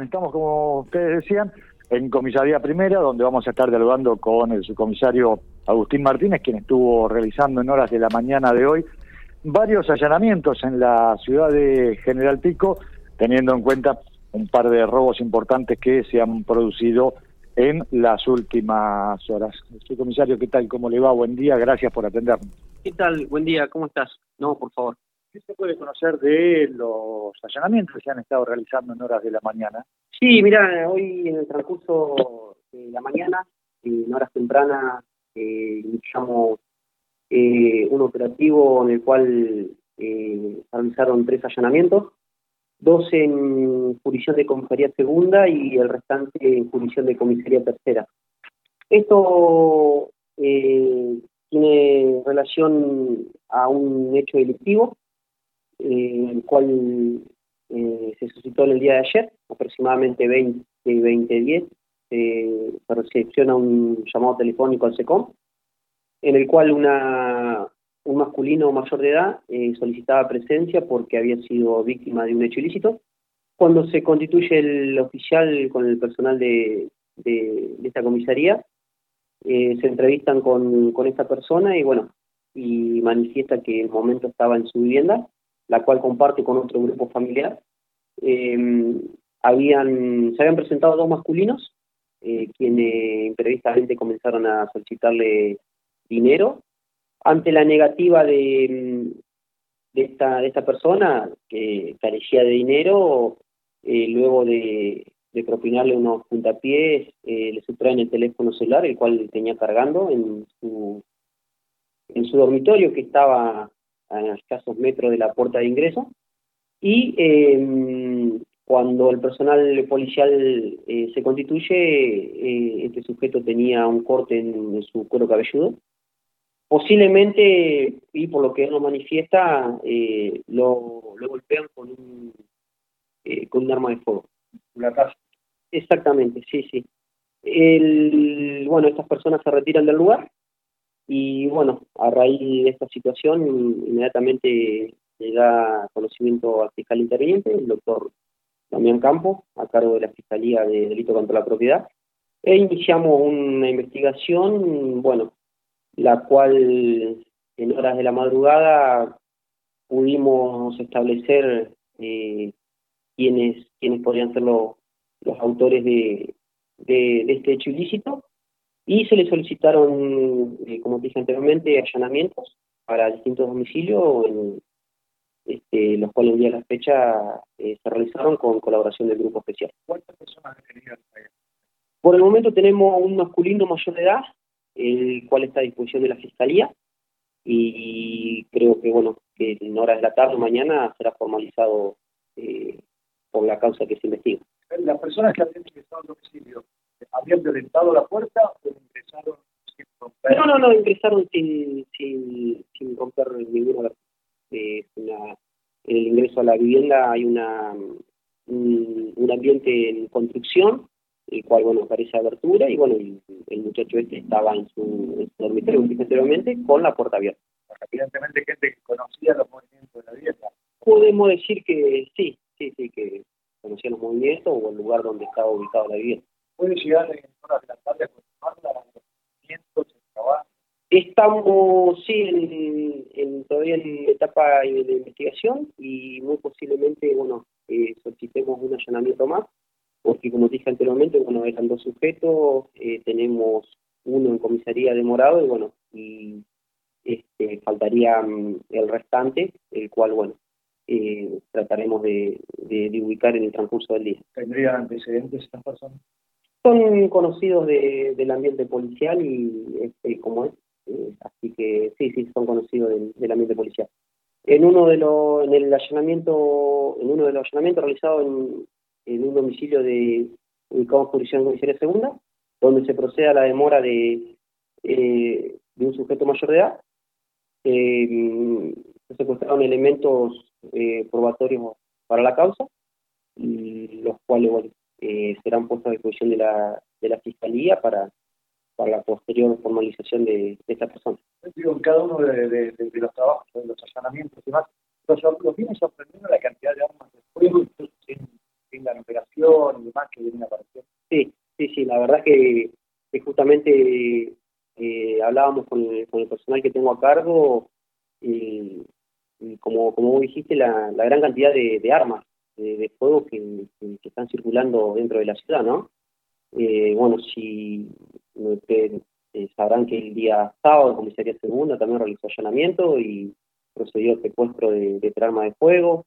Estamos como ustedes decían en comisaría primera, donde vamos a estar dialogando con el subcomisario Agustín Martínez, quien estuvo realizando en horas de la mañana de hoy varios allanamientos en la ciudad de General Pico, teniendo en cuenta un par de robos importantes que se han producido en las últimas horas. Subcomisario, ¿qué tal? ¿Cómo le va? Buen día, gracias por atendernos. ¿Qué tal? Buen día, ¿cómo estás? No, por favor. ¿Qué se puede conocer de los allanamientos que se han estado realizando en horas de la mañana? Sí, mira, hoy en el transcurso de la mañana, en horas tempranas, eh, iniciamos eh, un operativo en el cual eh, realizaron tres allanamientos, dos en jurisdicción de comisaría segunda y el restante en jurisdicción de comisaría tercera. Esto eh, tiene relación a un hecho delictivo el cual eh, se suscitó en el día de ayer, aproximadamente 20 y 20.10, eh, se recepciona un llamado telefónico al SECOM, en el cual una, un masculino mayor de edad eh, solicitaba presencia porque había sido víctima de un hecho ilícito. Cuando se constituye el oficial con el personal de, esta comisaría, eh, se entrevistan con, con esta persona y bueno, y manifiesta que el momento estaba en su vivienda la cual comparte con otro grupo familiar. Eh, habían, se habían presentado dos masculinos, eh, quienes imprevisamente comenzaron a solicitarle dinero. Ante la negativa de, de, esta, de esta persona, que carecía de dinero, eh, luego de, de, propinarle unos puntapiés, eh, le sustraen el teléfono celular, el cual tenía cargando en su, en su dormitorio, que estaba a escasos metros de la puerta de ingreso. Y eh, cuando el personal policial eh, se constituye, eh, este sujeto tenía un corte en, su cuero cabelludo. Posiblemente, y por lo que él nos manifiesta, lo, lo, golpean con un, con un arma de fuego. Una casa. Exactamente, sí, sí. El, bueno, estas personas se retiran del lugar y bueno, a raíz de esta situación, inmediatamente le da conocimiento al fiscal interviniente, el doctor Damián Campo, a cargo de la Fiscalía de Delito contra la Propiedad, e iniciamos una investigación, bueno, la cual en horas de la madrugada pudimos establecer eh, quiénes, podrían ser los, los autores de, de este hecho ilícito y se le solicitaron, eh, como dije anteriormente, allanamientos para distintos domicilios, en, este, los cuales el día de la fecha eh, se realizaron con colaboración del Grupo Especial. ¿Cuántas personas detenidas? Por el momento tenemos un masculino mayor de edad, el cual está a disposición de la Fiscalía, y creo que, bueno, que en horas de la tarde o mañana será formalizado eh, por la causa que se investiga. Las personas que han ingresado al domicilio, ¿habían violentado la puerta o ingresaron sin romper? No, no, no, ingresaron sin, sin, sin romper ninguna eh, una, En el ingreso a la vivienda hay una un, un, ambiente en construcción, el cual, bueno, parece abertura, y bueno, el, el muchacho este estaba en su, en su dormitorio, anteriormente, con la puerta abierta. Evidentemente gente que conocía los movimientos de la vivienda. Podemos decir que sí, sí, sí, que conocía los movimientos o el lugar donde estaba ubicado la vivienda puede llegar en de la tarde a continuar los. Estamos, sí, en, todavía en etapa de investigación y muy posiblemente, bueno, eh, solicitemos un allanamiento más, porque como dije anteriormente, bueno, eran dos sujetos, eh, tenemos uno en comisaría de Morado y bueno, y este, faltaría um, el restante, el cual, bueno, eh, trataremos de, de, ubicar en el transcurso del día. ¿Tendrían antecedentes estas personas? Son conocidos de, del ambiente policial y este, como es, eh, así que sí, sí, son conocidos del, ambiente policial. En uno de los, en el allanamiento, en uno de los allanamientos realizados en, un domicilio de ubicado en jurisdicción judicial segunda, donde se procede a la demora de, eh, de un sujeto mayor de edad, eh, se secuestraron elementos eh, probatorios para la causa, y los cuales, bueno, eh, serán puestos a disposición de la, de la Fiscalía para, para la posterior formalización de, de esta persona. Digo, en cada uno de, de, de, los trabajos, de los allanamientos y demás, los, los viene sorprendiendo la cantidad de armas de fuego, incluso sin tengan operación y demás que vienen apareciendo. Sí, sí, sí, la verdad que, que justamente eh, hablábamos con el, con el, personal que tengo a cargo y, como, como vos dijiste, la, la gran cantidad de, de armas de, fuego que, que, están circulando dentro de la ciudad, ¿no? Eh, bueno, si ustedes eh, sabrán que el día sábado la Comisaría Segunda también realizó allanamiento y procedió al secuestro de, de arma de fuego.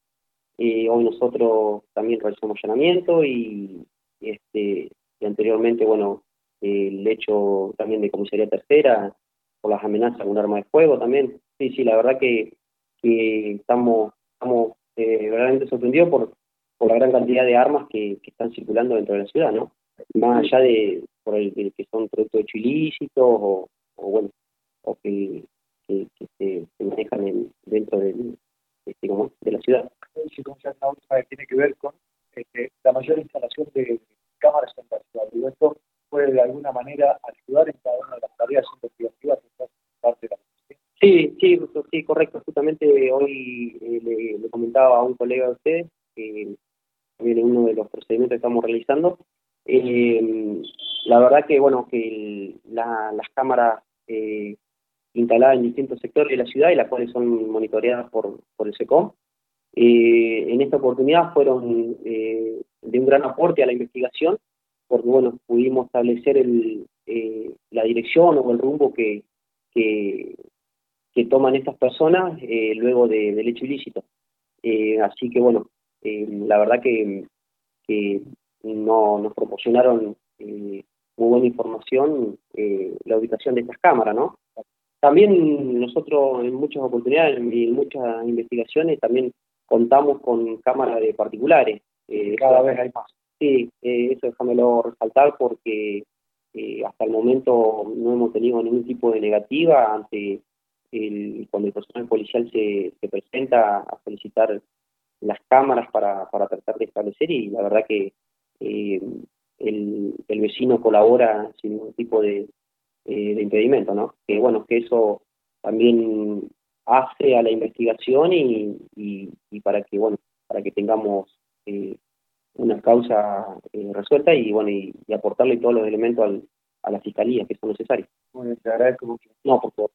Eh, hoy nosotros también realizamos allanamiento y, este, y anteriormente, bueno, el hecho también de comisaría tercera por las amenazas con arma de fuego también. Sí, sí, la verdad que, que estamos, estamos eh, verdaderamente sorprendidos por, por la gran cantidad de armas que, que están circulando dentro de la ciudad, ¿no? Más allá de por el, que son productos de ilícitos o, o bueno, o que, que, se, manejan dentro del, este, de la ciudad. Como una última que tiene que ver con este, la mayor instalación de cámaras en la ciudad. Digo, esto puede de alguna manera ayudar en cada una de las tareas investigativas que están parte de la Sí, sí, sí, correcto. Justamente hoy eh, le, a un colega de ustedes que en uno de los procedimientos que estamos realizando. Eh, la verdad que, bueno, que las cámaras eh, instaladas en distintos sectores de la ciudad y las cuales son monitoreadas por, por el SECOM, en esta oportunidad fueron de un gran aporte a la investigación porque bueno, pudimos establecer el, eh, la dirección o el rumbo que, que, toman estas personas eh, luego de, del hecho ilícito. Eh, así que bueno, la verdad que, que no, nos proporcionaron muy buena información la ubicación de estas cámaras, ¿no? También nosotros en muchas oportunidades, en muchas investigaciones, también contamos con cámaras de particulares. Cada vez hay más. Sí, eh, eso déjamelo resaltar porque eh, hasta el momento no hemos tenido ningún tipo de negativa ante el, cuando el personal policial se, se presenta a solicitar las cámaras para, para tratar de establecer y la verdad que eh, el, el, vecino colabora sin ningún tipo de, de impedimento, ¿no? Que bueno, que eso también hace a la investigación y, y, y para que bueno, para que tengamos eh, una causa eh, resuelta y bueno y, aportarle todos los elementos al, a la fiscalía que son necesarios. Bien, te agradezco mucho. No, por favor.